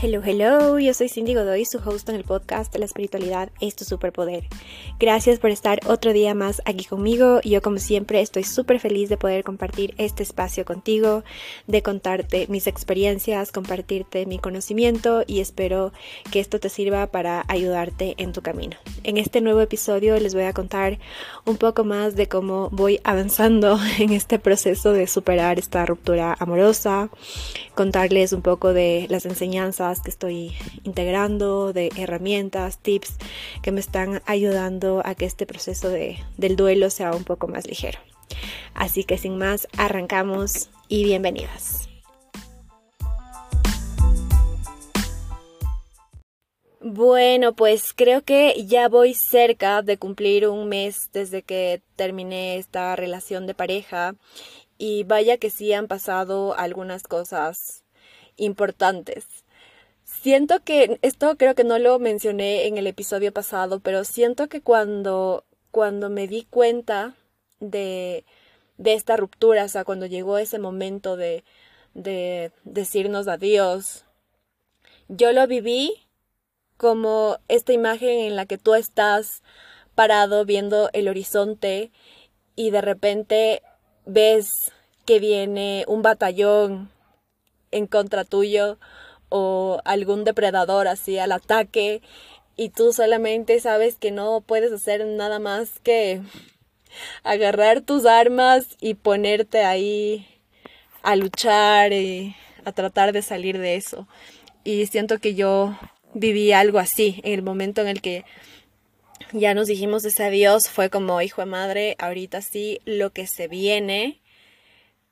Hello, hello, yo soy Cindy Godoy, su host en el podcast la espiritualidad es tu superpoder. Gracias por estar otro día más aquí conmigo. Yo como siempre estoy súper feliz de poder compartir este espacio contigo, de contarte mis experiencias, compartirte mi conocimiento y espero que esto te sirva para ayudarte en tu camino. En este nuevo episodio les voy a contar un poco más de cómo voy avanzando en este proceso de superar esta ruptura amorosa, contarles un poco de las enseñanzas que estoy integrando, de herramientas, tips que me están ayudando a que este proceso de, del duelo sea un poco más ligero. Así que sin más, arrancamos y bienvenidas. Bueno, pues creo que ya voy cerca de cumplir un mes desde que terminé esta relación de pareja y vaya que sí han pasado algunas cosas importantes. Siento que, esto creo que no lo mencioné en el episodio pasado, pero siento que cuando, cuando me di cuenta de, de esta ruptura, o sea, cuando llegó ese momento de, de decirnos adiós, yo lo viví como esta imagen en la que tú estás parado viendo el horizonte y de repente ves que viene un batallón en contra tuyo o algún depredador así al ataque y tú solamente sabes que no puedes hacer nada más que agarrar tus armas y ponerte ahí a luchar y a tratar de salir de eso. Y siento que yo viví algo así en el momento en el que ya nos dijimos ese adiós, fue como hijo de madre, ahorita sí lo que se viene,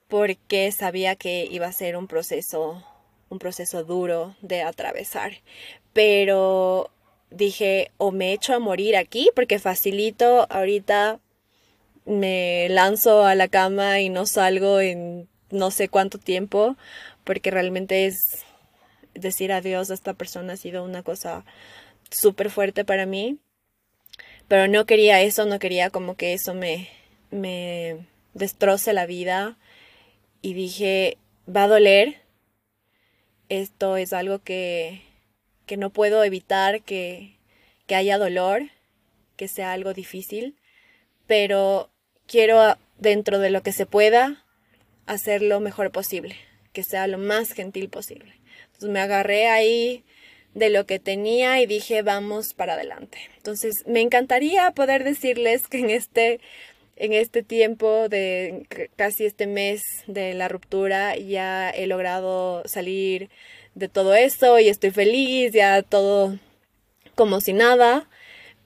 porque sabía que iba a ser un proceso un proceso duro de atravesar. Pero dije, o me echo a morir aquí, porque facilito, ahorita me lanzo a la cama y no salgo en no sé cuánto tiempo, porque realmente es decir adiós a esta persona ha sido una cosa súper fuerte para mí. Pero no quería eso, no quería como que eso me, me destroce la vida. Y dije, va a doler, esto es algo que, que no puedo evitar que, que haya dolor, que sea algo difícil, pero quiero dentro de lo que se pueda hacer lo mejor posible, que sea lo más gentil posible. Entonces me agarré ahí de lo que tenía y dije vamos para adelante. Entonces me encantaría poder decirles que en este en este tiempo de casi este mes de la ruptura ya he logrado salir de todo esto y estoy feliz, ya todo como si nada,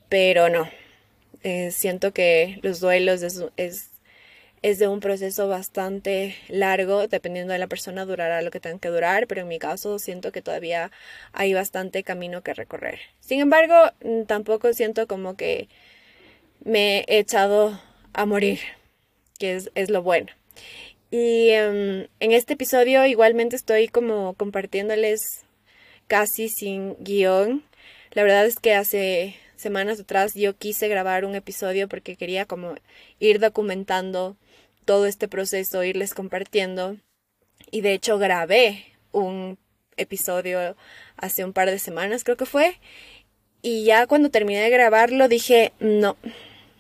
pero no. Eh, siento que los duelos es, es, es, de un proceso bastante largo, dependiendo de la persona durará lo que tenga que durar, pero en mi caso siento que todavía hay bastante camino que recorrer. Sin embargo, tampoco siento como que me he echado a morir, que es, es lo bueno. Y em, en este episodio igualmente estoy como compartiéndoles casi sin guion. La verdad es que hace semanas atrás yo quise grabar un episodio porque quería como ir documentando todo este proceso, irles compartiendo. Y de hecho grabé un episodio hace un par de semanas creo que fue. Y ya cuando terminé de grabarlo dije, no,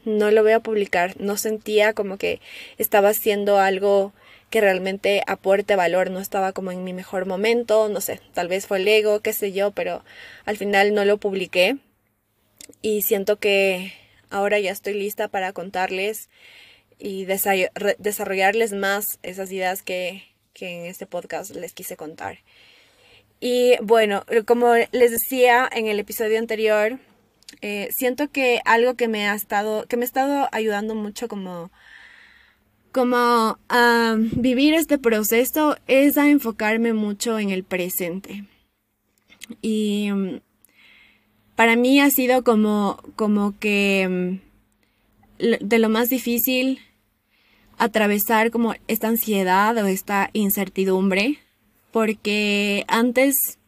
no lo voy a publicar. No sentía como que estaba haciendo algo que realmente aporte valor. No estaba como en mi mejor momento, no sé, tal vez fue el ego, qué sé yo, pero al final no lo publiqué. Y siento que ahora ya estoy lista para contarles y desarrollarles más esas ideas que, que en este podcast les quise contar. Y bueno, como les decía en el episodio anterior, eh, siento que algo que me ha estado, que me ha estado ayudando mucho como, como a vivir este proceso es a enfocarme mucho en el presente. Y mm, para mí ha sido como, como que mm, de lo más difícil atravesar como esta ansiedad o esta incertidumbre, porque antes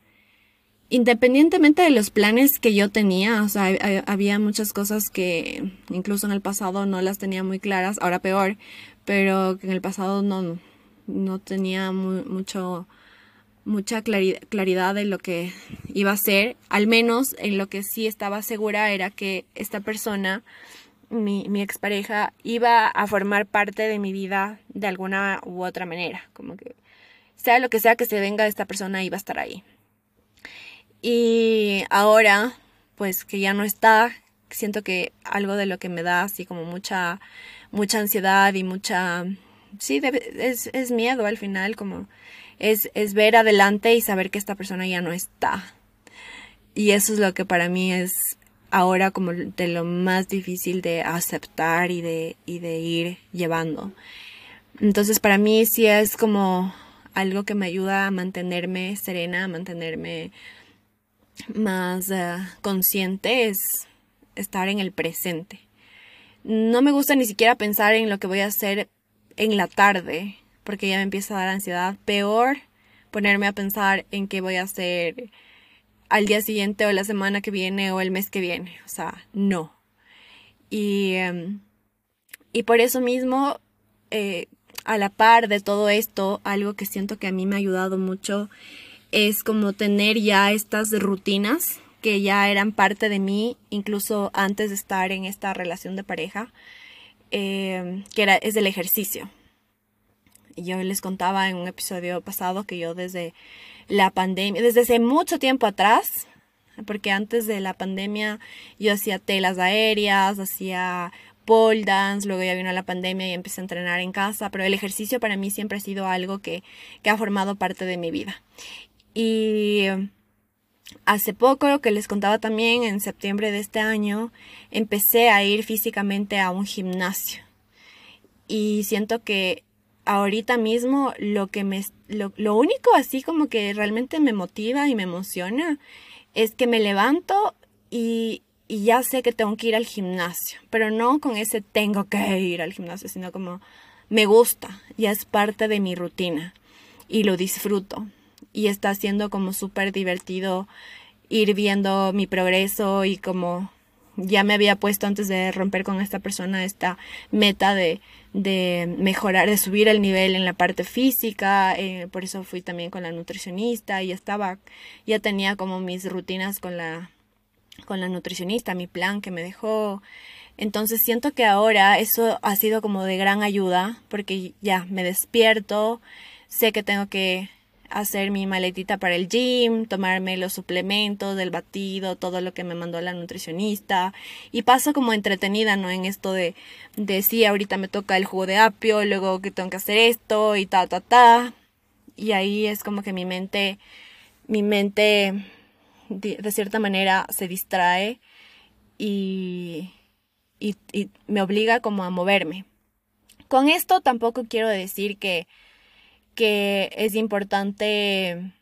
independientemente de los planes que yo tenía, o sea, había muchas cosas que incluso en el pasado no las tenía muy claras, ahora peor, pero que en el pasado no, no tenía mucho mucha claridad en lo que iba a ser, al menos en lo que sí estaba segura era que esta persona, mi, mi expareja, iba a formar parte de mi vida de alguna u otra manera, como que sea lo que sea que se venga, esta persona iba a estar ahí. Y ahora, pues que ya no está, siento que algo de lo que me da así como mucha, mucha ansiedad y mucha, sí, es, es miedo al final, como es, es ver adelante y saber que esta persona ya no está. Y eso es lo que para mí es ahora como de lo más difícil de aceptar y de, y de ir llevando. Entonces para mí sí es como algo que me ayuda a mantenerme serena, a mantenerme más eh, consciente, es estar en el presente. No me gusta ni siquiera pensar en lo que voy a hacer en la tarde, porque ya me empieza a dar ansiedad. Peor ponerme a pensar en qué voy a hacer al día siguiente o la semana que viene o el mes que viene. O sea, no. Y, em, y por eso mismo, eh, a la par de todo esto, algo que siento que a mí me ha ayudado mucho es como tener ya estas rutinas que ya eran parte de mí, incluso antes de estar en esta relación de pareja, em, que era, es del ejercicio. Yo les contaba en un episodio pasado que yo desde la pandemia, desde hace mucho tiempo atrás, porque antes de la pandemia yo hacía telas aéreas, hacía pole dance, luego ya vino la pandemia y empecé a entrenar en casa, pero el ejercicio para mí siempre ha sido algo que, que ha formado parte de mi vida. Y hace poco, lo que les contaba también, en septiembre de este año, empecé a ir físicamente a un gimnasio. Y siento que ahorita mismo lo que me lo, lo, único así como que realmente me motiva y me emociona es que me levanto y, y ya sé que tengo que ir al gimnasio, pero no con ese tengo que ir al gimnasio, sino como me gusta, ya es parte de mi rutina y lo disfruto y está siendo como súper divertido ir viendo mi progreso y como ya me había puesto antes de romper con esta persona esta meta de, de mejorar, de subir el nivel en la parte física, eh, por eso fui también con la nutricionista y estaba, ya tenía como mis rutinas con la, con la nutricionista, mi plan que me dejó. Entonces siento que ahora eso ha sido como de gran ayuda porque ya me despierto, sé que tengo que hacer mi maletita para el gym, tomarme los suplementos, del batido, todo lo que me mandó la nutricionista y paso como entretenida, ¿no? En esto de, de sí, ahorita me toca el jugo de apio, luego que tengo que hacer esto y ta, ta, ta. Y ahí es como que mi mente, mi mente de, cierta manera se distrae y, y me obliga como a moverme. Con esto tampoco quiero decir que que es importante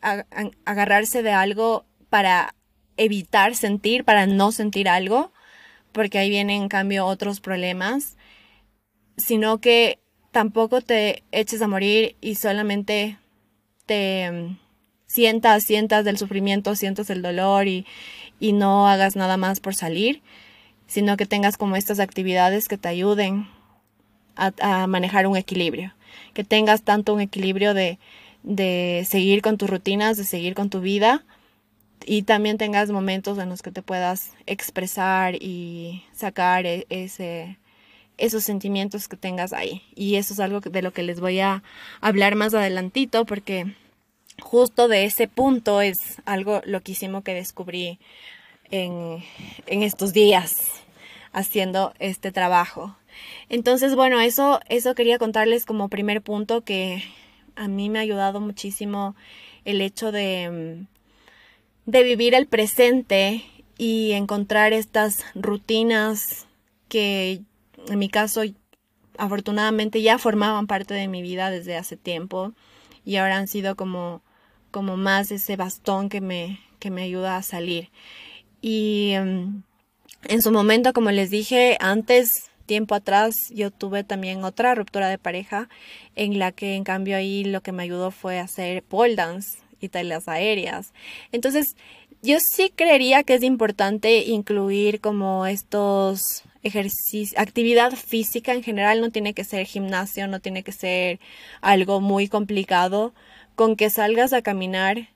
agarrarse de algo para evitar sentir, para no sentir algo, porque ahí vienen en cambio otros problemas, sino que tampoco te eches a morir y solamente te mm, sientas, sientas del sufrimiento, sientas el dolor y, y no hagas nada más por salir, sino que tengas como estas actividades que te ayuden a manejar un equilibrio que tengas tanto un equilibrio de, de seguir con tus rutinas, de seguir con tu vida y también tengas momentos en los que te puedas expresar y sacar e, ese, esos sentimientos que tengas ahí. Y eso es algo de lo que les voy a hablar más adelantito porque justo de ese punto es algo loquísimo que descubrí en, en estos días haciendo este trabajo. Entonces, bueno, eso, eso quería contarles como primer punto que a mí me ha ayudado muchísimo el hecho de, de vivir el presente y encontrar estas rutinas que en mi caso afortunadamente ya formaban parte de mi vida desde hace tiempo y ahora han sido como, como más ese bastón que me, que me ayuda a salir. Y em, en su momento, como les dije antes, tiempo atrás yo tuve también otra ruptura de pareja en la que en cambio ahí lo que me ayudó fue hacer pole dance y tareas aéreas. Entonces, yo sí creería que es importante incluir como estos ejercicios, actividad física en general, no tiene que ser gimnasio, no tiene que ser algo muy complicado, con que salgas a caminar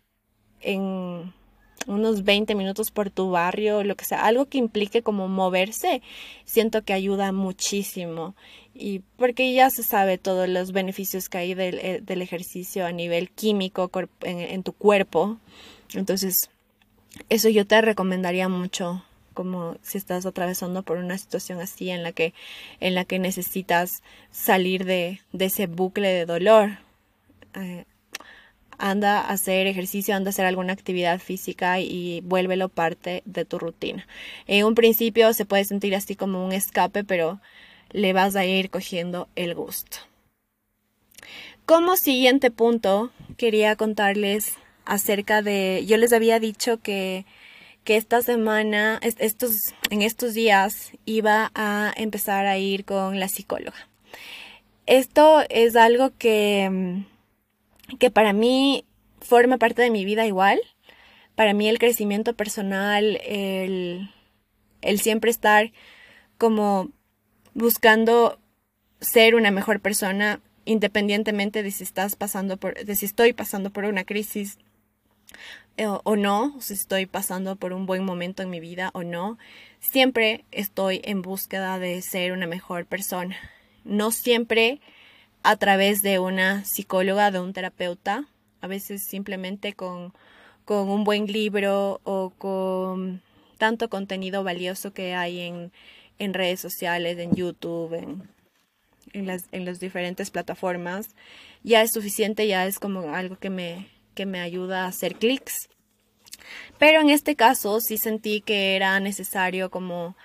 en unos 20 minutos por tu barrio, lo que sea, algo que implique como moverse, siento que ayuda muchísimo. Y porque ya se sabe todos los beneficios que hay del, eh, ejercicio a nivel químico en, tu cuerpo. Entonces, eso yo te recomendaría mucho como si estás atravesando por una situación así en la que en la que necesitas salir de, de ese bucle de dolor eh, anda a hacer ejercicio, anda a hacer alguna actividad física y vuélvelo parte de tu rutina. En un principio se puede sentir así como un escape, pero le vas a ir cogiendo el gusto. Como siguiente punto, quería contarles acerca de, yo les había dicho que, que esta semana, estos, en estos días, iba a empezar a ir con la psicóloga. Esto es algo que que para mí forma parte de mi vida igual. Para mí el crecimiento personal, el, el siempre estar como buscando ser una mejor persona independientemente de si estás pasando por, de si estoy pasando por una crisis eh, o, o no, si estoy pasando por un buen momento en mi vida o no, siempre estoy en búsqueda de ser una mejor persona. No siempre a través de una psicóloga, de un terapeuta, a veces simplemente con, con un buen libro o con tanto contenido valioso que hay en, en redes sociales, en YouTube, en, en, las, en las diferentes plataformas, ya es suficiente, ya es como algo que me, que me ayuda a hacer clics. Pero en este caso sí sentí que era necesario como,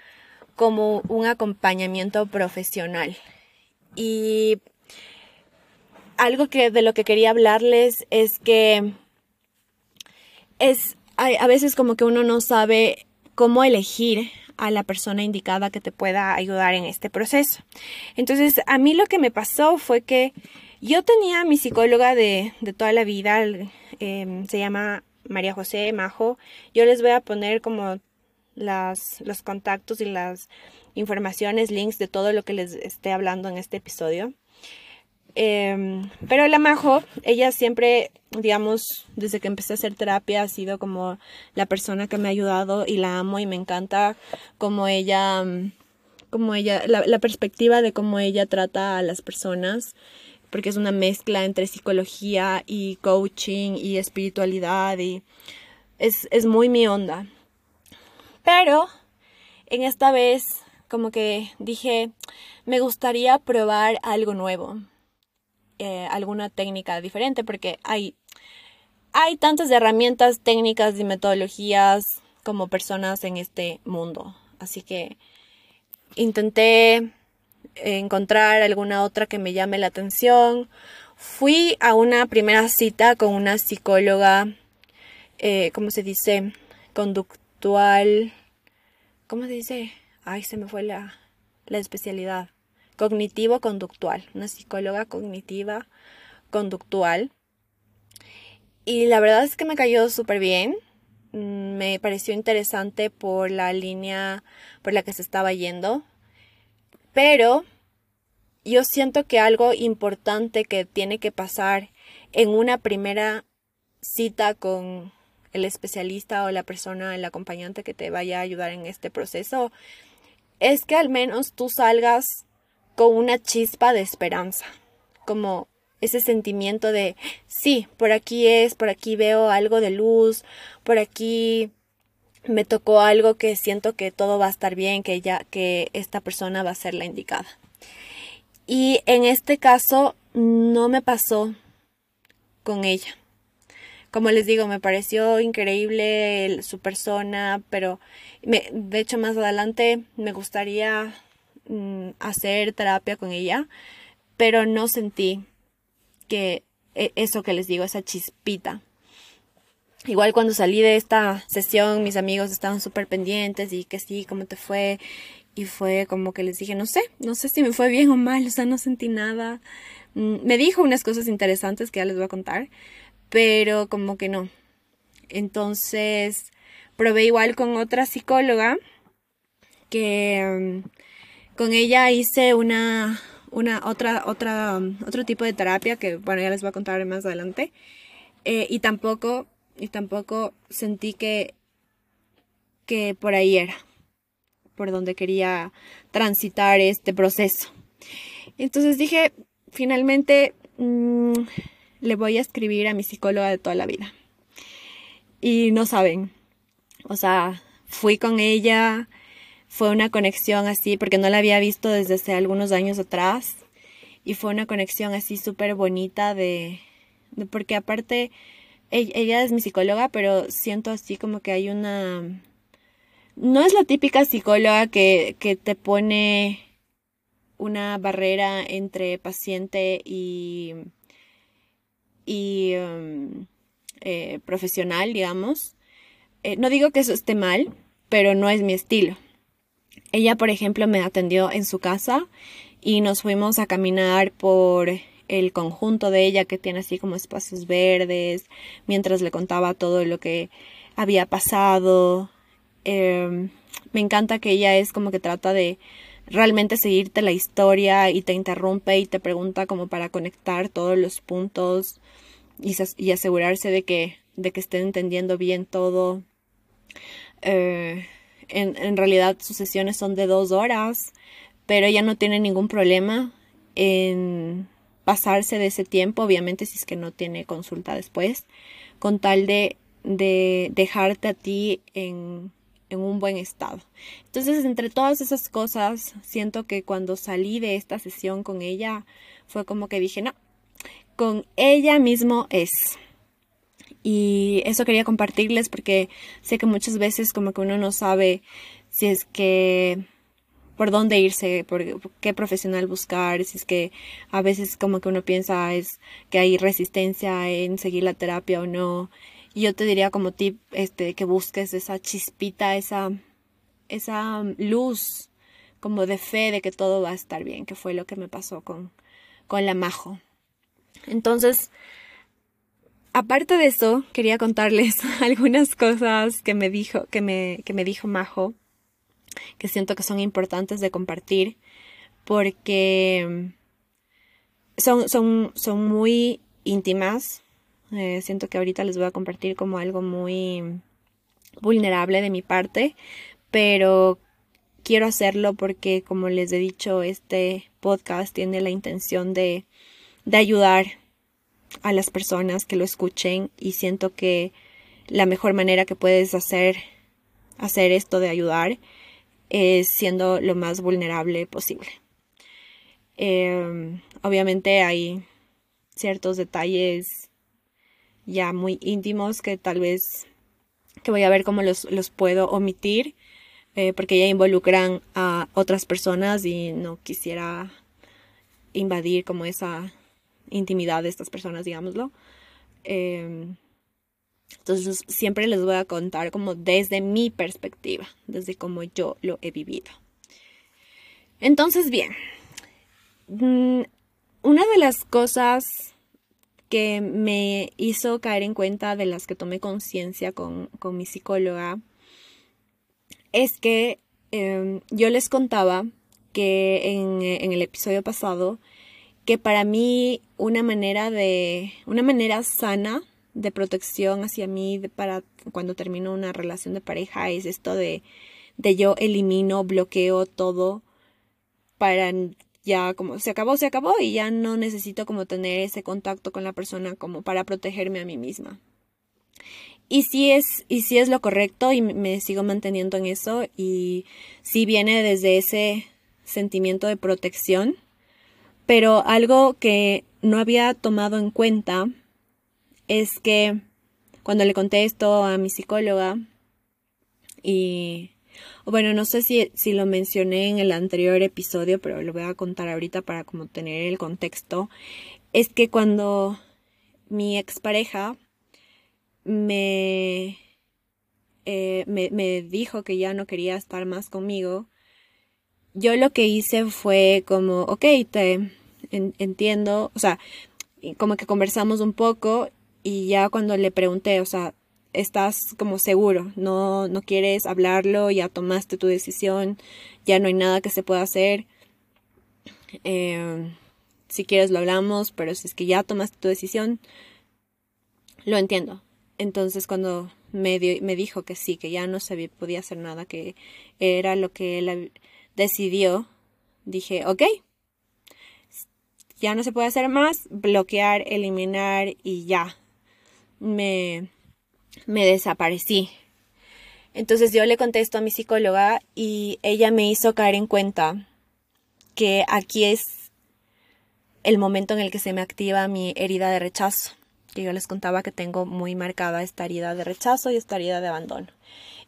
como un acompañamiento profesional. Y algo que de lo que quería hablarles es que es a veces como que uno no sabe cómo elegir a la persona indicada que te pueda ayudar en este proceso. Entonces, a mí lo que me pasó fue que yo tenía mi psicóloga de, de toda la vida, em, se llama María José Majo. Yo les voy a poner como las, los contactos y las informaciones, links de todo lo que les esté hablando en este episodio. Em, pero la Majo, ella siempre, digamos, desde que empecé a hacer terapia, ha sido como la persona que me ha ayudado y la amo y me encanta como ella, como ella, la, la perspectiva de cómo ella trata a las personas, porque es una mezcla entre psicología y coaching y espiritualidad y es, es muy mi onda. Pero en esta vez como que dije, me gustaría probar algo nuevo eh, alguna técnica diferente porque hay, hay tantas herramientas técnicas y metodologías como personas en este mundo. Así que intenté encontrar alguna otra que me llame la atención. Fui a una primera cita con una psicóloga, eh, ¿cómo se dice? Conductual. ¿Cómo se dice? Ay, se me fue la, la especialidad cognitivo-conductual, una psicóloga cognitiva conductual. Y la verdad es que me cayó súper bien. Mm, me pareció interesante por la línea por la que se estaba yendo. Pero yo siento que algo importante que tiene que pasar en una primera cita con el especialista o la persona, el acompañante que te vaya a ayudar en este proceso, es que al menos tú salgas con una chispa de esperanza, como ese sentimiento de, sí, por aquí es, por aquí veo algo de luz, por aquí me tocó algo que siento que todo va a estar bien, que ya que esta persona va a ser la indicada. Y en este caso no me pasó con ella. Como les digo, me pareció increíble su persona, pero me, de hecho más adelante me gustaría Mm, hacer terapia con ella, pero no sentí que e, eso que les digo, esa chispita. Igual cuando salí de esta sesión, mis amigos estaban súper pendientes y que sí, cómo te fue. Y fue como que les dije, no sé, no sé si me fue bien o mal, o sea, no sentí nada. Mm, me dijo unas cosas interesantes que ya les voy a contar, pero como que no. Entonces, probé igual con otra psicóloga que mm, con ella hice una, una otra, otra, otro tipo de terapia que, bueno, ya les voy a contar más adelante. Eh, y tampoco, y tampoco sentí que, que por ahí era, por donde quería transitar este proceso. Entonces dije, finalmente mm, le voy a escribir a mi psicóloga de toda la vida. Y no saben, o sea, fui con ella, fue una conexión así, porque no la había visto desde hace algunos años atrás, y fue una conexión así súper bonita de, porque aparte, ella, es mi psicóloga, pero siento así como que hay una... No es la típica psicóloga que, que te pone una barrera entre paciente y, y um, eh, profesional, digamos. Eh, no digo que eso esté mal, pero no es mi estilo. Ella, por ejemplo, me atendió en su casa y nos fuimos a caminar por el conjunto de ella que tiene así como espacios verdes, mientras le contaba todo lo que había pasado. Em, me encanta que ella es como que trata de realmente seguirte la historia y te interrumpe y te pregunta como para conectar todos los puntos y, asegurarse de que, de que estén entendiendo bien todo. Eh, en, realidad sus sesiones son de dos horas, pero ella no tiene ningún problema en pasarse de ese tiempo, obviamente si es que no tiene consulta después, con tal de, de dejarte a ti en, en un buen estado. Entonces, entre todas esas cosas, siento que cuando salí de esta sesión con ella, fue como que dije, no, con ella mismo es. Y eso quería compartirles porque sé que muchas veces como que uno no sabe si es que por dónde irse, por qué profesional buscar, si es que a veces como que uno piensa es que hay resistencia en seguir la terapia o no. Y yo te diría como tip este que busques esa chispita, esa esa luz como de fe de que todo va a estar bien, que fue lo que me pasó con con la Majo. Entonces, aparte de eso, quería contarles algunas cosas que me dijo, que me, que me dijo Majo, que siento que son importantes de compartir, porque son, son, son muy íntimas. Eh, siento que ahorita les voy a compartir como algo muy vulnerable de mi parte, pero quiero hacerlo porque, como les he dicho, este podcast tiene la intención de, de ayudar a las personas que lo escuchen y siento que la mejor manera que puedes hacer hacer esto de ayudar es siendo lo más vulnerable posible. Em, obviamente hay ciertos detalles ya muy íntimos que tal vez que voy a ver cómo los, los puedo omitir eh, porque ya involucran a otras personas y no quisiera invadir como esa intimidad de estas personas, digámoslo. Em, entonces siempre les voy a contar como desde mi perspectiva, desde como yo lo he vivido. Entonces, bien, mm, una de las cosas que me hizo caer en cuenta de las que tomé conciencia con, mi psicóloga es que em, yo les contaba que en el episodio pasado que para mí una manera de, una manera sana de protección hacia mí para cuando termino una relación de pareja es esto de, de yo elimino, bloqueo todo para ya como se acabó, se acabó y ya no necesito como tener ese contacto con la persona como para protegerme a mí misma. Y sí es, y sí es lo correcto y me sigo manteniendo en eso y sí viene desde ese sentimiento de protección pero algo que no había tomado en cuenta es que cuando le conté esto a mi psicóloga y bueno, no sé si, si lo mencioné en el anterior episodio, pero lo voy a contar ahorita para como tener el contexto, es que cuando mi expareja me, eh, me, me dijo que ya no quería estar más conmigo, yo lo que hice fue como, ok, te, entiendo, o sea, como que conversamos un poco y ya cuando le pregunté, o sea, estás como seguro, no, no quieres hablarlo, ya tomaste tu decisión, ya no hay nada que se pueda hacer. Eh, si quieres lo hablamos, pero si es que ya tomaste tu decisión, lo entiendo. Entonces cuando me, me dijo que sí, que ya no se podía hacer nada, que era lo que él decidió, dije, ok, ya no se puede hacer más, bloquear, eliminar y ya. Me, me desaparecí. Entonces yo le contesto a mi psicóloga y ella me hizo caer en cuenta que aquí es el momento en el que se me activa mi herida de rechazo, que yo les contaba que tengo muy marcada esta herida de rechazo y esta herida de abandono.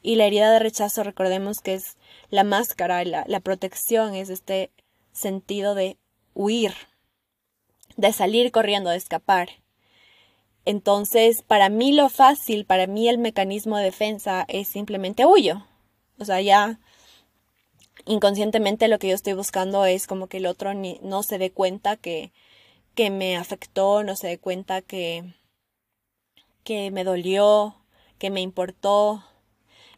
Y la herida de rechazo, recordemos que es la máscara, la, la protección, es este sentido de huir, de salir corriendo, de escapar. Entonces, para mí lo fácil, para mí el mecanismo de defensa es simplemente huyo. O sea, ya inconscientemente lo que yo estoy buscando es como que el otro ni, no se dé cuenta que, que me afectó, no se dé cuenta que, que me dolió, que me importó.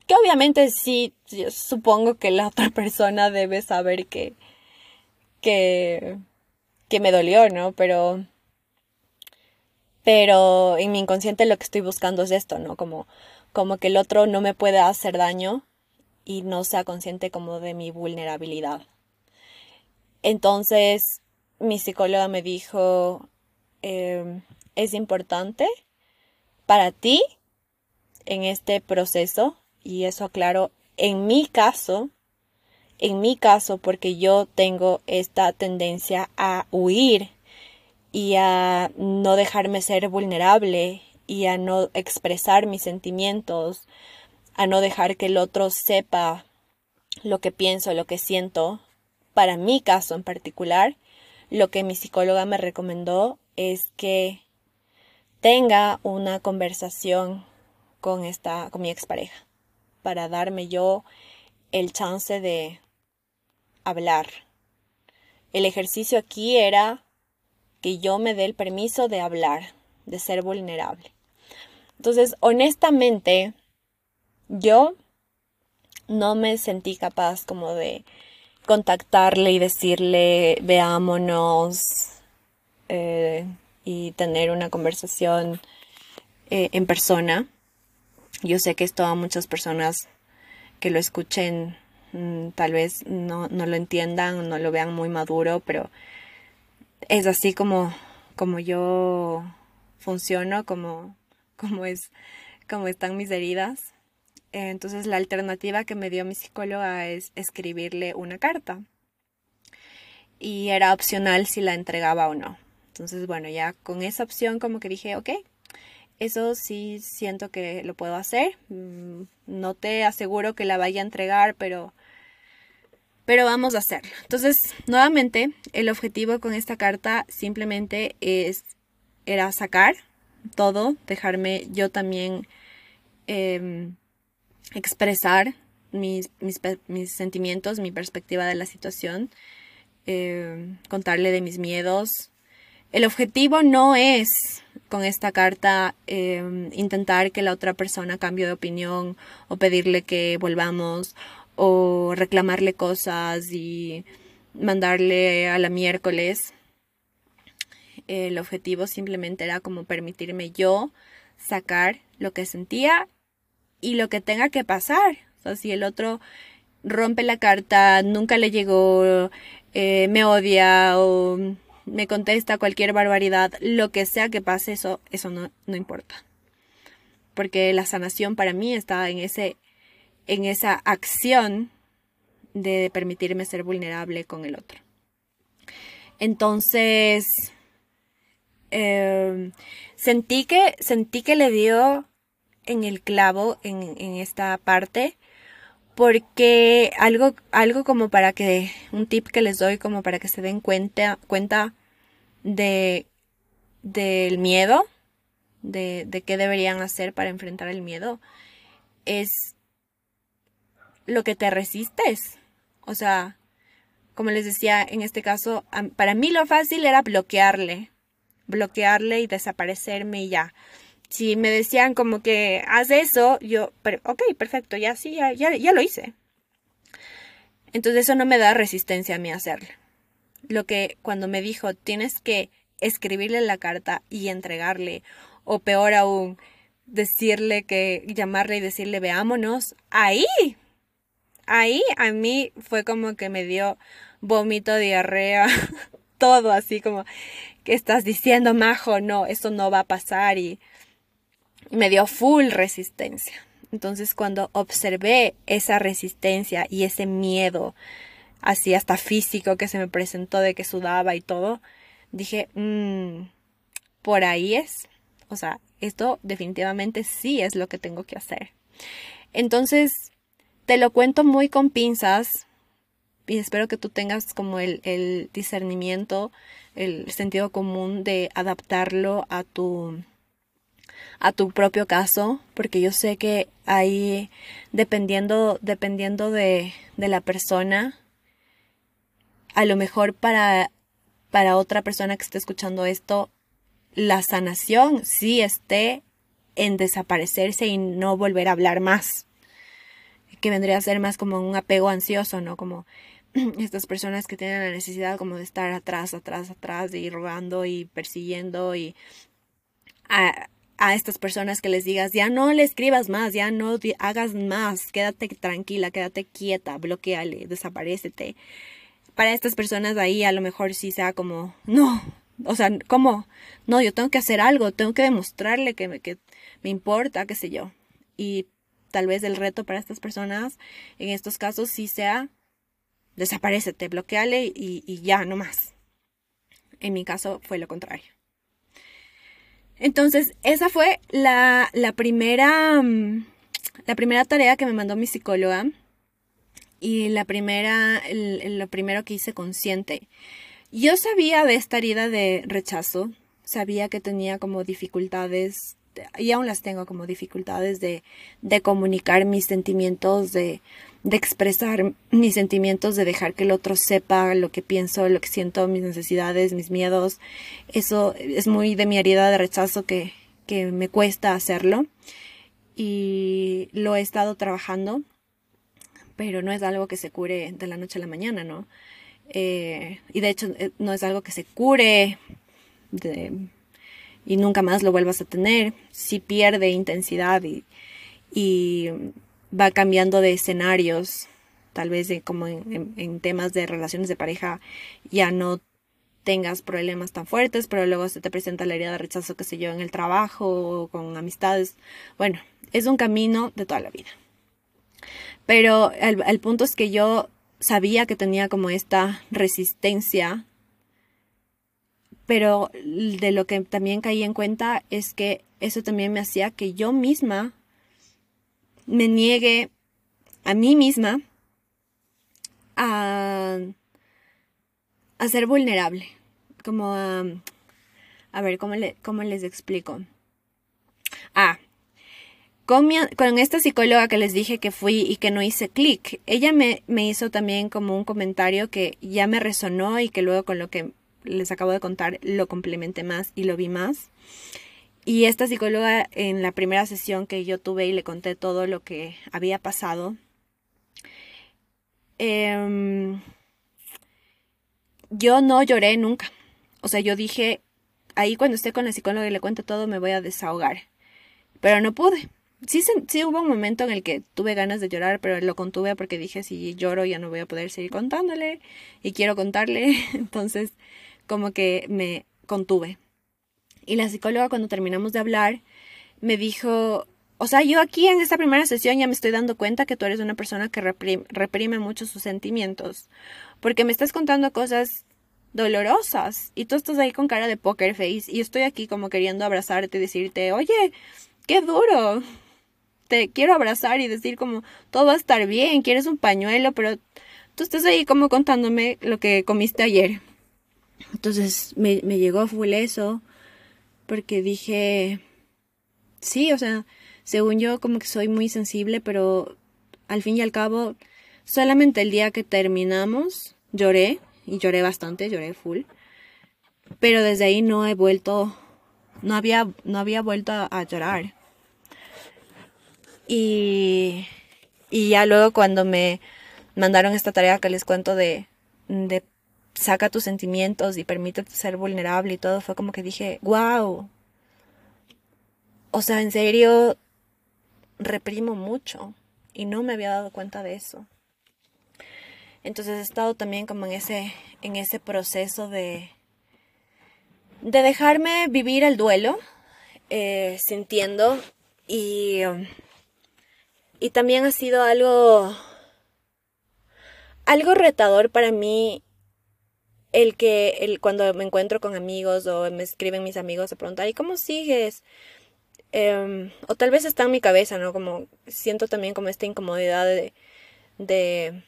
Que obviamente sí, supongo que la otra persona debe saber que, que, que me dolió, ¿no? Pero pero en mi inconsciente lo que estoy buscando es esto, ¿no? Como, como que el otro no me puede hacer daño y no sea consciente como de mi vulnerabilidad. Entonces, mi psicóloga me dijo, em, es importante para ti en este proceso, y eso aclaro, en mi caso, en mi caso, porque yo tengo esta tendencia a huir y a no dejarme ser vulnerable y a no expresar mis sentimientos, a no dejar que el otro sepa lo que pienso, lo que siento. Para mi caso en particular, lo que mi psicóloga me recomendó es que tenga una conversación con esta con mi expareja para darme yo el chance de hablar. El ejercicio aquí era que yo me dé el permiso de hablar, de ser vulnerable. Entonces, honestamente, yo no me sentí capaz como de contactarle y decirle veámonos eh, y tener una conversación eh, en persona. Yo sé que esto a muchas personas que lo escuchen mm, tal vez no, no lo entiendan, no lo vean muy maduro, pero es así como, como yo funciono, como, como, es, como están mis heridas. Entonces la alternativa que me dio mi psicóloga es escribirle una carta. Y era opcional si la entregaba o no. Entonces, bueno, ya con esa opción como que dije, ok, eso sí siento que lo puedo hacer. Mm, no te aseguro que la vaya a entregar, pero pero vamos a hacerlo. Entonces, nuevamente, el objetivo con esta carta simplemente es, era sacar todo, dejarme yo también em, expresar mis, mis, sentimientos, mi perspectiva de la situación, em, contarle de mis miedos. El objetivo no es con esta carta em, intentar que la otra persona cambie de opinión o pedirle que volvamos o reclamarle cosas y mandarle a la miércoles. El objetivo simplemente era como permitirme yo sacar lo que sentía y lo que tenga que pasar. O sea, si el otro rompe la carta, nunca le llegó, eh, me odia o me contesta cualquier barbaridad, lo que sea que pase, eso, eso no, no importa. Porque la sanación para mí está en ese en esa acción de permitirme ser vulnerable con el otro. Entonces, em, sentí, que, sentí que le dio en el clavo en, en, esta parte porque algo, algo como para que, un tip que les doy como para que se den cuenta, cuenta de, del miedo, de, de qué deberían hacer para enfrentar el miedo, es lo que te resistes. O sea, como les decía, en este caso, para mí lo fácil era bloquearle, bloquearle y desaparecerme y ya. Si me decían como que haz eso, yo, ok, perfecto, ya sí, ya, ya, ya lo hice. Entonces eso no me da resistencia a mí hacerlo. Lo que cuando me dijo, tienes que escribirle la carta y entregarle o peor aún, decirle que, llamarle y decirle veámonos, ahí, ahí a mí fue como que me dio vómito, diarrea, todo así como, que estás diciendo, Majo? No, eso no va a pasar y me dio full resistencia. Entonces cuando observé esa resistencia y ese miedo, así hasta físico que se me presentó de que sudaba y todo, dije, mmm, por ahí es. O sea, esto definitivamente sí es lo que tengo que hacer. Entonces, te lo cuento muy con pinzas y espero que tú tengas como el, el discernimiento, el sentido común de adaptarlo a tu a tu propio caso, porque yo sé que ahí, dependiendo, dependiendo de, de la persona, a lo mejor para, para otra persona que esté escuchando esto, la sanación sí esté en desaparecerse y no volver a hablar más. Que vendría a ser más como un apego ansioso, ¿no? Como estas personas que tienen la necesidad como de estar atrás, atrás, atrás, ir rogando y persiguiendo y a, estas personas que les digas, ya no le escribas más, ya no hagas más, quédate tranquila, quédate quieta, bloqueale, desaparecete. Para estas personas ahí a lo mejor sí sea como, no, o sea, ¿cómo? No, yo tengo que hacer algo, tengo que demostrarle que me, que me importa, qué sé yo. Y tal vez el reto para estas personas en estos casos sí sea, desaparecete, bloqueale y, y ya, no más. En mi caso fue lo contrario. Entonces, esa fue la, la, primera, mm, la primera tarea que me mandó mi psicóloga y la primera, lo primero que hice consciente. Yo sabía de esta herida de rechazo, sabía que tenía como dificultades y aún las tengo como dificultades de, de comunicar mis sentimientos, de, de expresar mis sentimientos, de dejar que el otro sepa lo que pienso, lo que siento, mis necesidades, mis miedos. Eso es muy de mi herida de rechazo que, que me cuesta hacerlo. Y lo he estado trabajando, pero no es algo que se cure de la noche a la mañana, ¿no? Eh, y de hecho eh, no es algo que se cure y nunca más lo vuelvas a tener, si pierde intensidad y va cambiando de escenarios, tal vez como en, temas de relaciones de pareja ya no tengas problemas tan fuertes, pero luego se te presenta la herida de rechazo, que sé yo, en el trabajo o con amistades. Bueno, es un camino de toda la vida. Pero el punto es que yo sabía que tenía como esta resistencia pero de lo que también caí en cuenta es que eso también me hacía que yo misma me niegue a mí misma a, a ser vulnerable, como a... A ver, ¿cómo, le, cómo les explico? Ah, con, con, esta psicóloga que les dije que fui y que no hice clic, ella me, me hizo también como un comentario que ya me resonó y que luego con lo que les acabo de contar lo complementé más y lo vi más. Y esta psicóloga en la primera sesión que yo tuve y le conté todo lo que había pasado, em, yo no lloré nunca. O sea, yo dije, ahí cuando esté con la psicóloga y le cuente todo me voy a desahogar. Pero no pude. Sí, sí hubo un momento en el que tuve ganas de llorar, pero lo contuve porque dije, si lloro ya no voy a poder seguir contándole y quiero contarle. Entonces como que me contuve. Y la psicóloga cuando terminamos de hablar me dijo, o sea, yo aquí en esta primera sesión ya me estoy dando cuenta que tú eres una persona que reprime, mucho sus sentimientos, porque me estás contando cosas dolorosas y tú estás ahí con cara de poker face y estoy aquí como queriendo abrazarte y decirte, oye, qué duro. Te quiero abrazar y decir como todo va a estar bien, quieres un pañuelo, pero tú estás ahí como contándome lo que comiste ayer. Entonces me, me llegó full eso, porque dije, sí, o sea, según yo como que soy muy sensible, pero al fin y al cabo, solamente el día que terminamos lloré, y lloré bastante, lloré full, pero desde ahí no he vuelto, no había, no había vuelto a, llorar. Y, y ya luego cuando me mandaron esta tarea que les cuento de, de saca tus sentimientos y permítete ser vulnerable y todo, fue como que dije, wow, o sea, en serio, reprimo mucho y no me había dado cuenta de eso. Entonces he estado también como en ese, en ese proceso de, de dejarme vivir el duelo, eh, sintiendo y, y también ha sido algo, algo retador para mí el que el, cuando me encuentro con amigos o me escriben mis amigos se preguntan, ¿y cómo sigues? Em, o tal vez está en mi cabeza, ¿no? Como siento también como esta incomodidad de, de...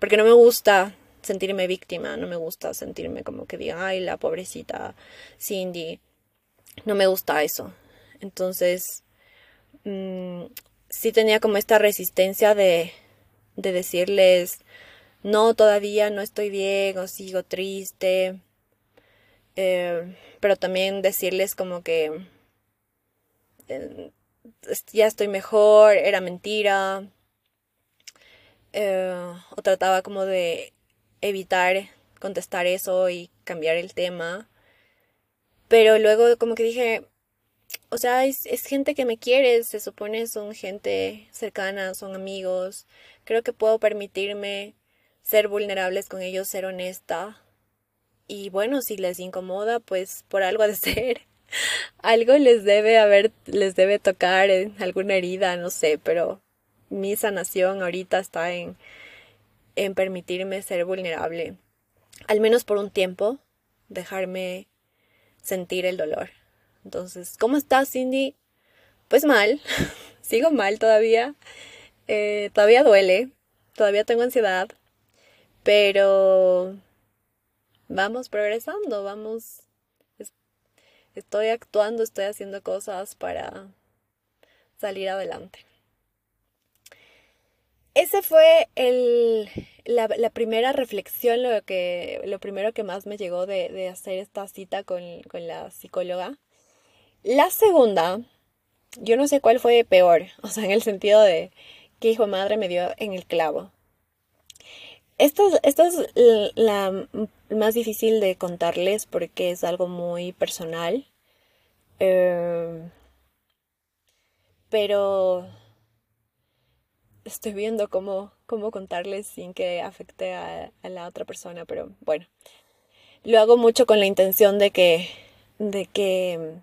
Porque no me gusta sentirme víctima, no me gusta sentirme como que diga, ay, la pobrecita Cindy. No me gusta eso. Entonces, mm, sí tenía como esta resistencia de, de decirles, no, todavía no estoy bien o sigo triste. Eh, pero también decirles como que eh, ya estoy mejor, era mentira. Eh, o trataba como de evitar contestar eso y cambiar el tema. Pero luego como que dije, o sea, es, es, gente que me quiere, se supone son gente cercana, son amigos. Creo que puedo permitirme ser vulnerables con ellos, ser honesta. Y bueno, si les incomoda, pues por algo de ser. algo les debe haber, les debe tocar en alguna herida, no sé, pero mi sanación ahorita está en, en permitirme ser vulnerable. Al menos por un tiempo, dejarme sentir el dolor. Entonces, ¿cómo estás, Cindy? Pues mal, sigo mal todavía. Eh, todavía duele, todavía tengo ansiedad, pero vamos progresando, vamos, estoy actuando, estoy haciendo cosas para salir adelante. Ese fue el, la, primera reflexión, lo, que, lo primero que más me llegó de, hacer esta cita con, con, la psicóloga. La segunda, yo no sé cuál fue peor, o sea, en el sentido de que hijo madre me dio en el clavo. Esta, esta es la más difícil de contarles porque es algo muy personal. Em, pero estoy viendo cómo, cómo contarles sin que afecte a, la otra persona, pero bueno. Lo hago mucho con la intención de que, de que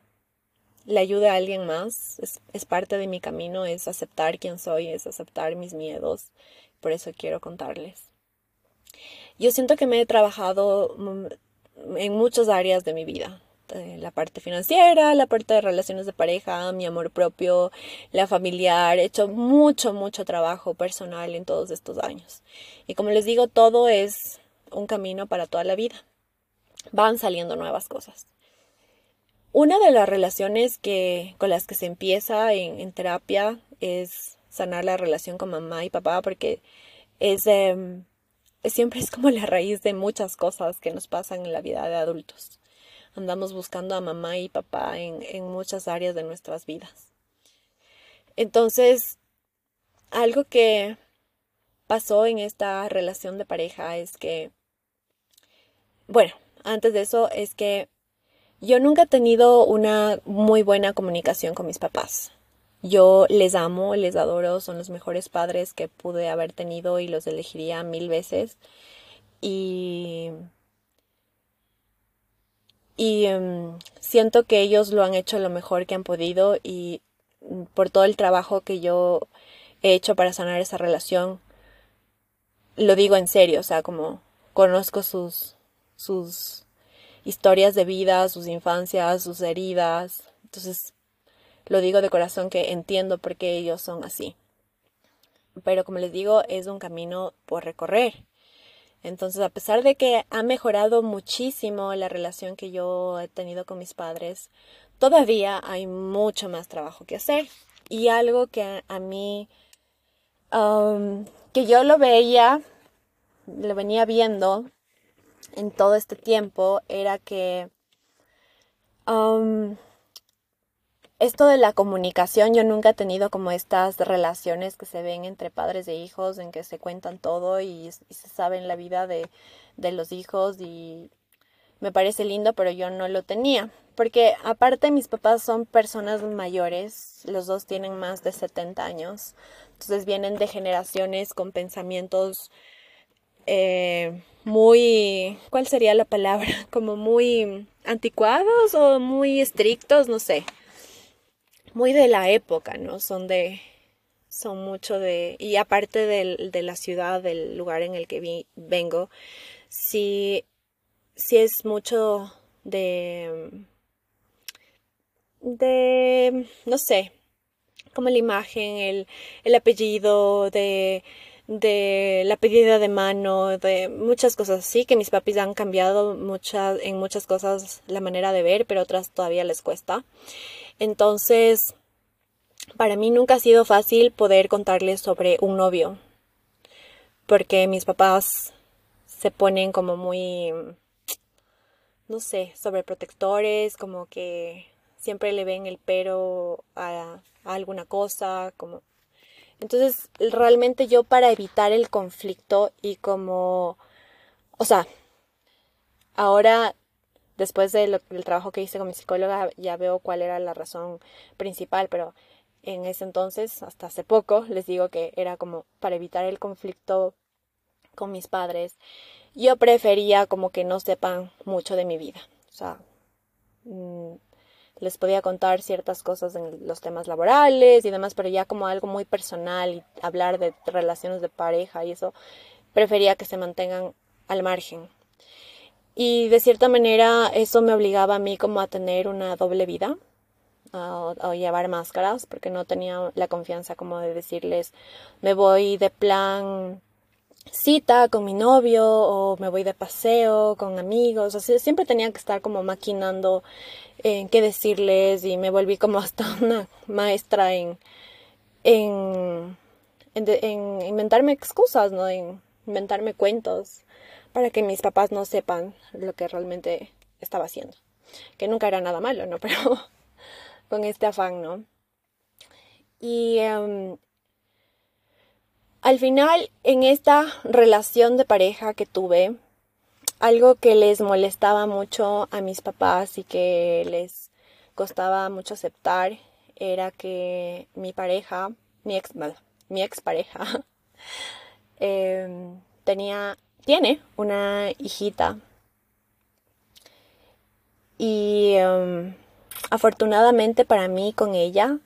le ayude a alguien más. Es, es parte de mi camino, es aceptar quién soy, es aceptar mis miedos. Por eso quiero contarles. Yo siento que me he trabajado mm, en muchas áreas de mi vida. La parte financiera, la parte de relaciones de pareja, mi amor propio, la familiar. He hecho mucho, mucho trabajo personal en todos estos años. Y como les digo, todo es un camino para toda la vida. Van saliendo nuevas cosas. Una de las relaciones que, con las que se empieza en, en terapia es sanar la relación con mamá y papá porque es, em, siempre es como la raíz de muchas cosas que nos pasan en la vida de adultos. Andamos buscando a mamá y papá en, en muchas áreas de nuestras vidas. Entonces, algo que pasó en esta relación de pareja es que, bueno, antes de eso es que yo nunca he tenido una muy buena comunicación con mis papás. Yo les amo, les adoro, son los mejores padres que pude haber tenido y los elegiría mil veces. Y, y em, siento que ellos lo han hecho lo mejor que han podido y por todo el trabajo que yo he hecho para sanar esa relación, lo digo en serio, o sea, como conozco sus, sus historias de vida, sus infancias, sus heridas. Entonces, lo digo de corazón que entiendo por qué ellos son así. Pero como les digo, es un camino por recorrer. Entonces, a pesar de que ha mejorado muchísimo la relación que yo he tenido con mis padres, todavía hay mucho más trabajo que hacer. Y algo que a, mí, um, que yo lo veía, lo venía viendo en todo este tiempo, era que um, esto de la comunicación, yo nunca he tenido como estas relaciones que se ven entre padres e hijos, en que se cuentan todo y, se saben la vida de, los hijos y me parece lindo, pero yo no lo tenía. Porque aparte mis papás son personas mayores, los dos tienen más de 70 años, entonces vienen de generaciones con pensamientos eh, muy, ¿cuál sería la palabra? Como muy anticuados o muy estrictos, no sé. Muy de la época, ¿no? Son de, son mucho de, y aparte de, de la ciudad, del lugar en el que vengo, sí, sí es mucho de, de, no sé, como la imagen, el, el apellido, de, de la pedida de mano, de muchas cosas así, que mis papis han cambiado muchas, en muchas cosas la manera de ver, pero otras todavía les cuesta. Entonces, para mí nunca ha sido fácil poder contarles sobre un novio, porque mis papás se ponen como muy, no sé, sobreprotectores, como que siempre le ven el pero a, alguna cosa, como... Entonces, realmente yo para evitar el conflicto y como, o sea, ahora después del trabajo que hice con mi psicóloga ya veo cuál era la razón principal, pero en ese entonces, hasta hace poco, les digo que era como para evitar el conflicto con mis padres, yo prefería como que no sepan mucho de mi vida. O sea, mm, les podía contar ciertas cosas en los temas laborales y demás, pero ya como algo muy personal y hablar de relaciones de pareja y eso, prefería que se mantengan al margen. Y de cierta manera eso me obligaba a mí como a tener una doble vida, a, llevar máscaras, porque no tenía la confianza como de decirles, me voy de plan cita con mi novio o me voy de paseo con amigos. O siempre tenía que estar como maquinando en qué decirles y me volví como hasta una maestra en, en, en, inventarme excusas, ¿no? En inventarme cuentos para que mis papás no sepan lo que realmente estaba haciendo. Que nunca era nada malo, ¿no? Pero con este afán, ¿no? Y em, al final, en esta relación de pareja que tuve, algo que les molestaba mucho a mis papás y que les costaba mucho aceptar era que mi pareja, mi ex, mi ex pareja, em, tenía, tiene una hijita. Y em, afortunadamente para mí con ella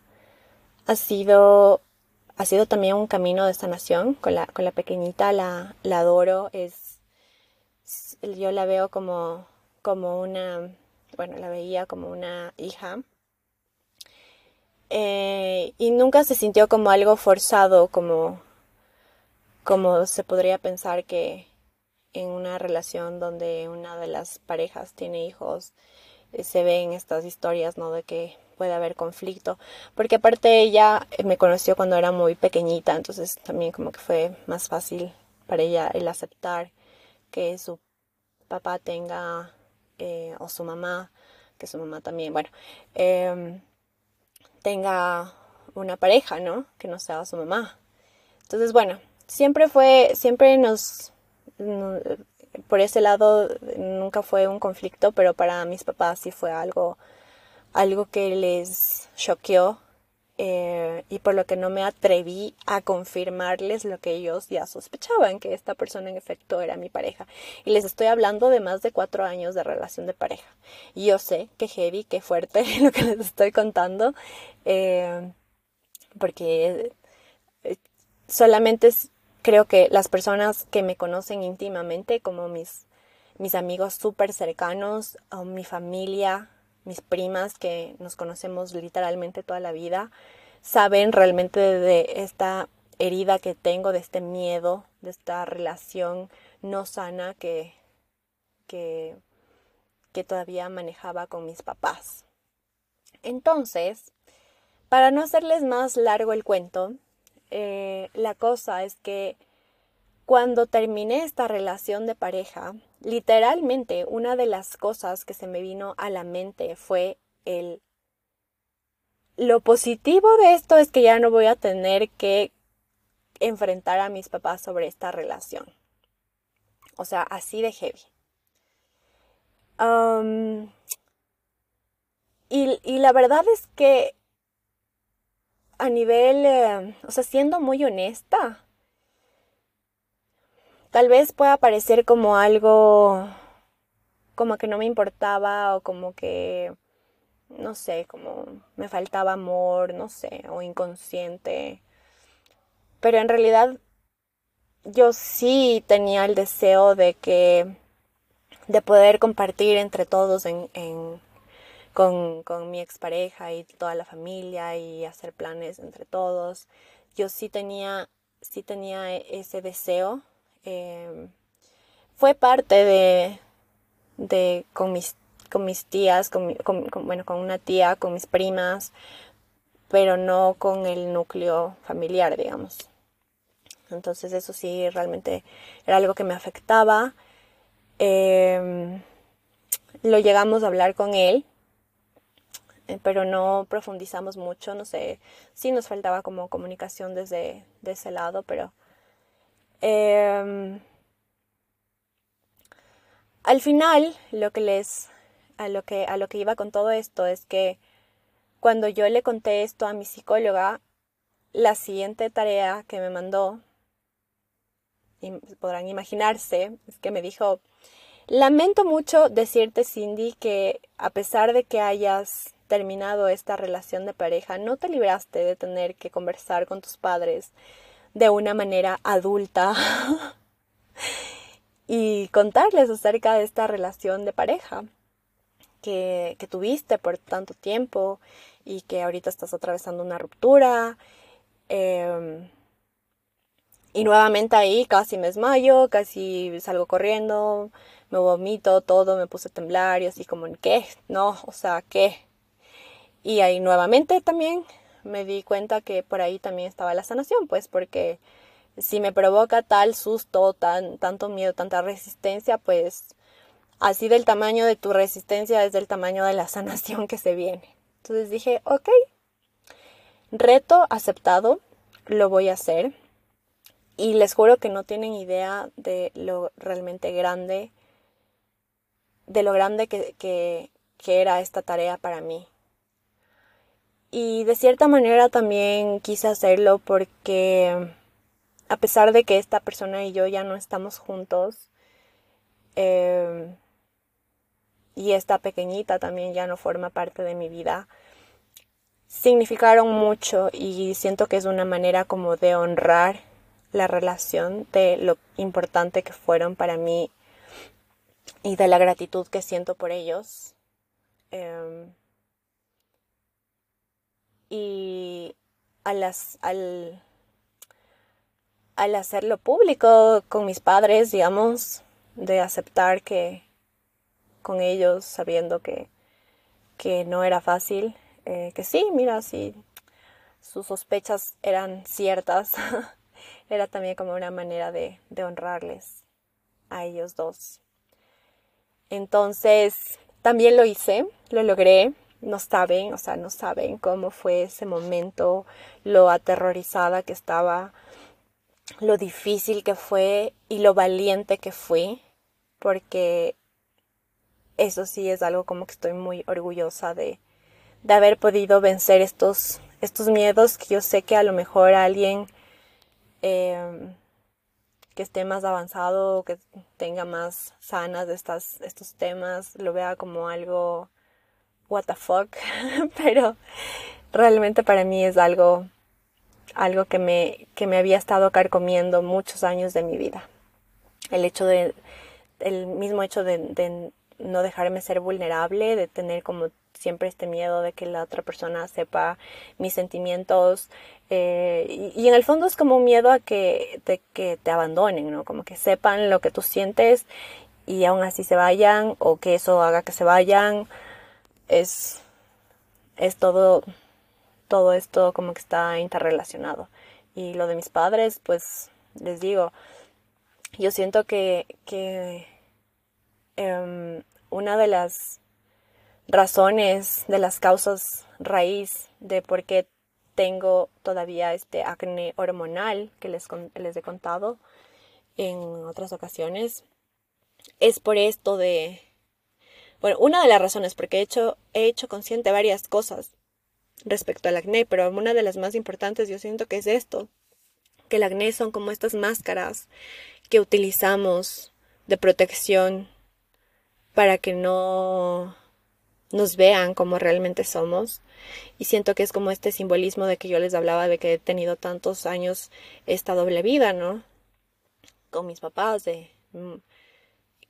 ha sido ha sido también un camino de sanación. Con la, con la pequeñita la, adoro, es, yo la veo como, como una, bueno, la veía como una hija. Eh, y nunca se sintió como algo forzado, como, como se podría pensar que en una relación donde una de las parejas tiene hijos, eh, se ven estas historias, ¿no? De que puede haber conflicto, porque aparte ella eh, me conoció cuando era muy pequeñita, entonces también como que fue más fácil para ella el aceptar que su papá tenga, eh, o su mamá, que su mamá también, bueno, em, tenga una pareja, ¿no? Que no sea su mamá. Entonces, bueno, siempre fue, siempre nos, por ese lado nunca fue un conflicto, pero para mis papás sí fue algo algo que les choqueó eh, y por lo que no me atreví a confirmarles lo que ellos ya sospechaban, que esta persona en efecto era mi pareja. Y les estoy hablando de más de cuatro años de relación de pareja. Y yo sé que heavy, que fuerte lo que les estoy contando, eh, porque eh, solamente creo que las personas que me conocen íntimamente, como mis, mis amigos súper cercanos, mi familia, mis primas que nos conocemos literalmente toda la vida, saben realmente de esta herida que tengo, de este miedo, de esta relación no sana que, que, que todavía manejaba con mis papás. Entonces, para no hacerles más largo el cuento, eh, la cosa es que cuando terminé esta relación de pareja, literalmente una de las cosas que se me vino a la mente fue el... Lo positivo de esto es que ya no voy a tener que enfrentar a mis papás sobre esta relación. O sea, así de heavy. y, la verdad es que a nivel, eh, o sea, siendo muy honesta, tal vez pueda parecer como algo, como que no me importaba o como que, no sé, como me faltaba amor, no sé, o inconsciente. Pero en realidad yo sí tenía el deseo de que, de poder compartir entre todos en, con, con mi expareja y toda la familia y hacer planes entre todos. Yo sí tenía, sí tenía ese deseo. Em, fue parte de, de con mis, con mis tías, con, bueno, con una tía, con mis primas, pero no con el núcleo familiar, digamos. Entonces eso sí realmente era algo que me afectaba. Em, lo llegamos a hablar con él, pero no profundizamos mucho, no sé, sí nos faltaba como comunicación desde de ese lado, pero em, al final lo que les a lo que a lo que iba con todo esto es que cuando yo le conté esto a mi psicóloga, la siguiente tarea que me mandó podrán imaginarse, es que me dijo, lamento mucho decirte, Cindy, que a pesar de que hayas terminado esta relación de pareja, no te libraste de tener que conversar con tus padres de una manera adulta y contarles acerca de esta relación de pareja que, tuviste por tanto tiempo y que ahorita estás atravesando una ruptura. Eh, y nuevamente ahí casi me desmayo, casi salgo corriendo, me vomito todo, me puse a temblar y así como, ¿qué? No, o sea, ¿qué? Y ahí nuevamente también me di cuenta que por ahí también estaba la sanación, pues porque si me provoca tal susto, tan, tanto miedo, tanta resistencia, pues así del tamaño de tu resistencia es del tamaño de la sanación que se viene. Entonces dije, ok, reto aceptado, lo voy a hacer y les juro que no tienen idea de lo realmente grande, de lo grande que, que, era esta tarea para mí. Y de cierta manera también quise hacerlo porque a pesar de que esta persona y yo ya no estamos juntos, em, y esta pequeñita también ya no forma parte de mi vida, significaron mucho y siento que es una manera como de honrar la relación, de lo importante que fueron para mí y de la gratitud que siento por ellos. Em, y al, al, al hacerlo público con mis padres, digamos, de aceptar que con ellos, sabiendo que, que no era fácil, eh, que sí, mira, sí, sus sospechas eran ciertas. era también como una manera de, honrarles a ellos dos. Entonces, también lo hice, lo logré, no saben, o sea, no saben cómo fue ese momento, lo aterrorizada que estaba, lo difícil que fue y lo valiente que fui, porque eso sí es algo como que estoy muy orgullosa de, de haber podido vencer estos, estos miedos que yo sé que a lo mejor alguien Em, que esté más avanzado, que tenga más sanas estas, estos temas, lo vea como algo what the fuck, pero realmente para mí es algo, algo que me, que me había estado carcomiendo muchos años de mi vida. El hecho de, el mismo hecho de, no dejarme ser vulnerable, de tener como siempre este miedo de que la otra persona sepa mis sentimientos. Eh, y, en el fondo es como un miedo a que, de que te abandonen, ¿no? Como que sepan lo que tú sientes y aún así se vayan o que eso haga que se vayan. Es, es todo, todo esto como que está interrelacionado. Y lo de mis padres, pues les digo, yo siento que, que em, una de las razones, de las causas raíz de por qué tengo todavía este acné hormonal que les, les he contado en otras ocasiones, es por esto de, bueno, una de las razones porque he hecho, he hecho consciente varias cosas respecto al acné, pero una de las más importantes yo siento que es esto, que el acné son como estas máscaras que utilizamos de protección para que no nos vean como realmente somos. Y siento que es como este simbolismo de que yo les hablaba de que he tenido tantos años esta doble vida, ¿no? Con mis papás, de, mm,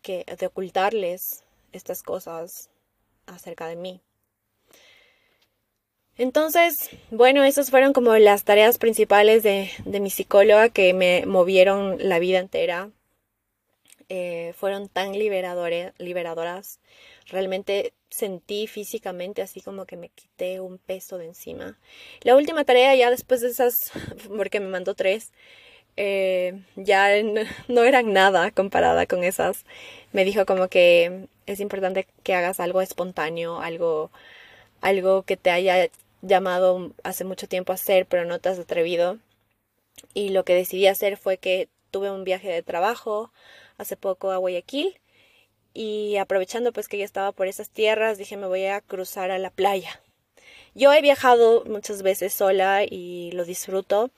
que, de ocultarles estas cosas acerca de mí. Entonces, bueno, esas fueron como las tareas principales de, de mi psicóloga que me movieron la vida entera. Eh, fueron tan liberadoras. Realmente sentí físicamente así como que me quité un peso de encima. La última tarea ya después de esas, porque me mandó tres, eh, ya no eran nada comparada con esas. Me dijo como que es importante que hagas algo espontáneo, algo, algo que te haya llamado hace mucho tiempo a hacer, pero no te has atrevido. Y lo que decidí hacer fue que tuve un viaje de trabajo hace poco a Guayaquil y aprovechando pues que ya estaba por esas tierras, dije me voy a cruzar a la playa. Yo he viajado muchas veces sola y lo disfruto,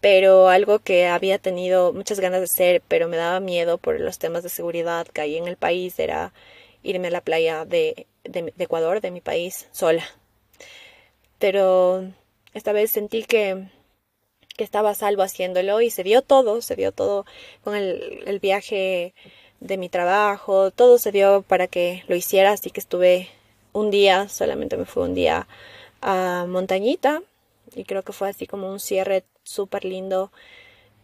pero algo que había tenido muchas ganas de hacer, pero me daba miedo por los temas de seguridad que hay en el país, era irme a la playa de, Ecuador, de mi país, sola. Pero esta vez sentí que, que estaba salvo haciéndolo y se dio todo, se dio todo con el, viaje de mi trabajo, todo se dio para que lo hiciera, así que estuve un día, solamente me fue un día a Montañita y creo que fue así como un cierre súper lindo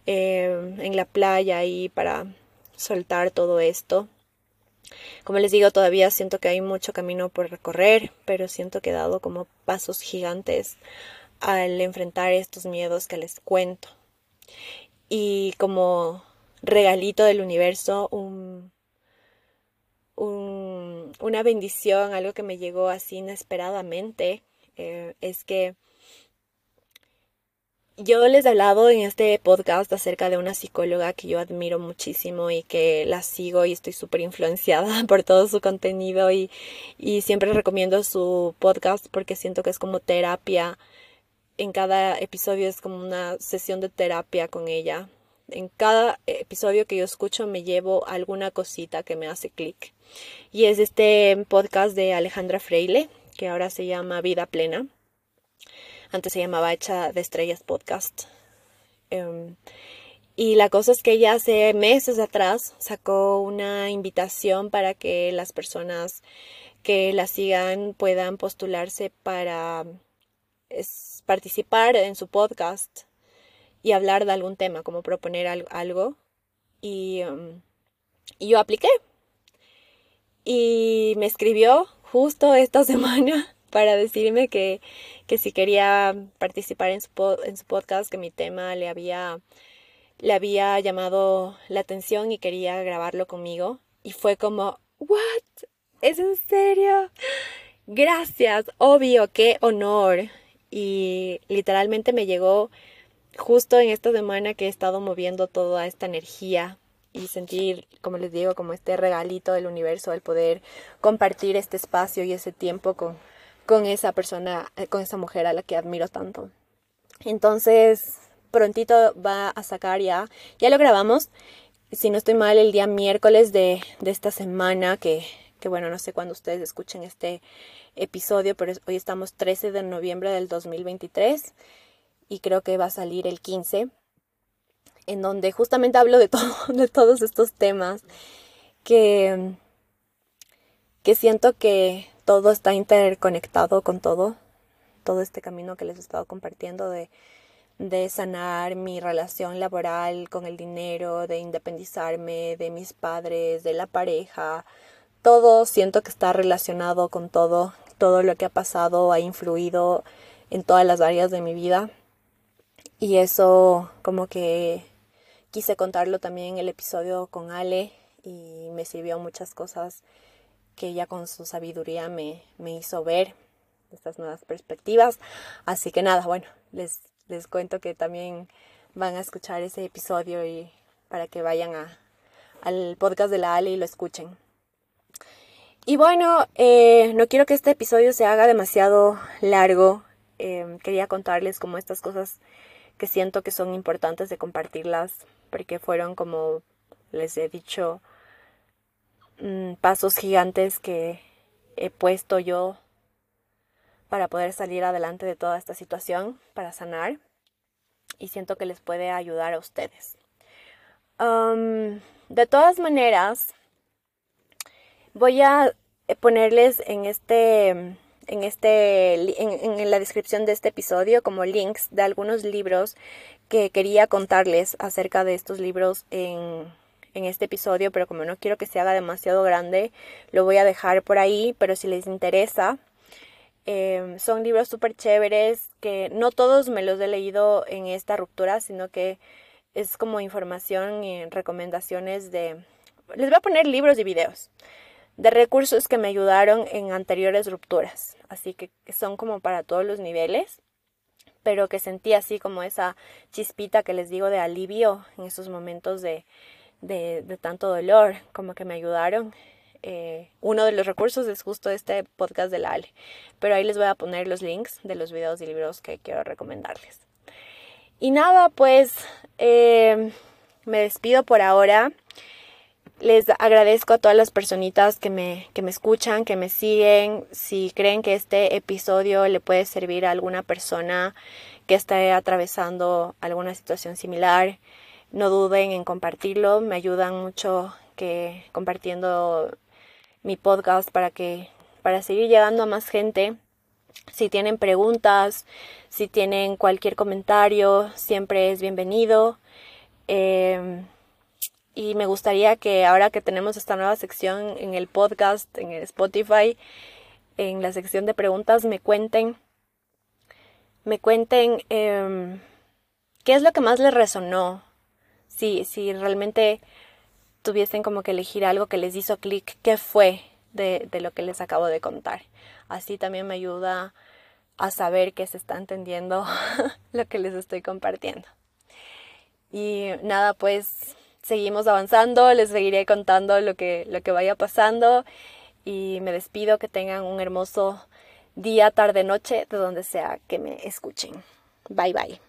eh, en la playa y para soltar todo esto. Como les digo, todavía siento que hay mucho camino por recorrer, pero siento que he dado como pasos gigantes al enfrentar estos miedos que les cuento. Y como regalito del universo, un, una bendición, algo que me llegó así inesperadamente, eh, es que yo les he hablado en este podcast acerca de una psicóloga que yo admiro muchísimo y que la sigo y estoy súper influenciada por todo su contenido y, y siempre recomiendo su podcast porque siento que es como terapia. En cada episodio es como una sesión de terapia con ella. En cada episodio que yo escucho me llevo alguna cosita que me hace clic. Y es este podcast de Alejandra Freile, que ahora se llama Vida Plena. Antes se llamaba Hecha de Estrellas Podcast. Em, y la cosa es que ella hace meses atrás sacó una invitación para que las personas que la sigan puedan postularse para participar en su podcast y hablar de algún tema, como proponer algo. Em, y yo apliqué. Y me escribió justo esta semana para decirme que, que si quería participar en su, en su podcast, que mi tema le había, le había llamado la atención y quería grabarlo conmigo. Y fue como, ¿what? ¿Es en serio? Gracias, obvio, qué honor. Y literalmente me llegó justo en esta semana que he estado moviendo toda esta energía y sentir, como les digo, como este regalito del universo, el poder compartir este espacio y ese tiempo con, con esa persona, eh, con esa mujer a la que admiro tanto. Entonces, prontito va a sacar ya, ya lo grabamos, si no estoy mal, el día miércoles de, de esta semana, que, que bueno, no sé cuándo ustedes escuchen este episodio, pero hoy estamos 13 de noviembre del 2023 y creo que va a salir el 15, en donde justamente hablo de, todo, de todos estos temas que, que siento que todo está interconectado con todo, todo este camino que les he estado compartiendo de, de sanar mi relación laboral con el dinero, de independizarme de mis padres, de la pareja, todo siento que está relacionado con todo, todo lo que ha pasado ha influido en todas las áreas de mi vida. Y eso como que quise contarlo también en el episodio con Ale y me sirvió muchas cosas que ella con su sabiduría me, me hizo ver estas nuevas perspectivas. Así que nada, bueno, les, les cuento que también van a escuchar ese episodio y para que vayan a, al podcast de la Ale y lo escuchen. Y bueno, eh, no quiero que este episodio se haga demasiado largo. Em, quería contarles como estas cosas que siento que son importantes de compartirlas, porque fueron como les he dicho, mm, pasos gigantes que he puesto yo para poder salir adelante de toda esta situación, para sanar, y siento que les puede ayudar a ustedes. de todas maneras, voy a ponerles en este en este en, la descripción de este episodio como links de algunos libros que quería contarles acerca de estos libros en en este episodio, pero como no quiero que se haga demasiado grande, lo voy a dejar por ahí, pero si les interesa, em, son libros súper chéveres que no todos me los he leído en esta ruptura, sino que es como información y recomendaciones de... Les voy a poner libros y videos de recursos que me ayudaron en anteriores rupturas, así que son como para todos los niveles pero que sentí así como esa chispita que les digo de alivio en esos momentos de, de, tanto dolor, como que me ayudaron. Eh, uno de los recursos es justo este podcast de la Ale, pero ahí les voy a poner los links de los videos y libros que quiero recomendarles. Y nada, pues eh, me despido por ahora. Les agradezco a todas las personitas que me, que me escuchan, que me siguen. Si creen que este episodio le puede servir a alguna persona que esté atravesando alguna situación similar, no duden en compartirlo, me ayudan mucho que compartiendo mi podcast para que para seguir llegando a más gente. Si tienen preguntas, si tienen cualquier comentario, siempre es bienvenido. Em, y me gustaría que ahora que tenemos esta nueva sección en el podcast, en el Spotify, en la sección de preguntas, me cuenten, me cuenten em, qué es lo que más les resonó si, si realmente tuviesen como que elegir algo que les hizo clic, ¿qué fue de, lo que les acabo de contar? Así también me ayuda a saber que se está entendiendo lo que les estoy compartiendo. Y nada, pues seguimos avanzando, les seguiré contando lo que, lo que vaya pasando y me despido, que tengan un hermoso día, tarde, noche, de donde sea que me escuchen. Bye bye.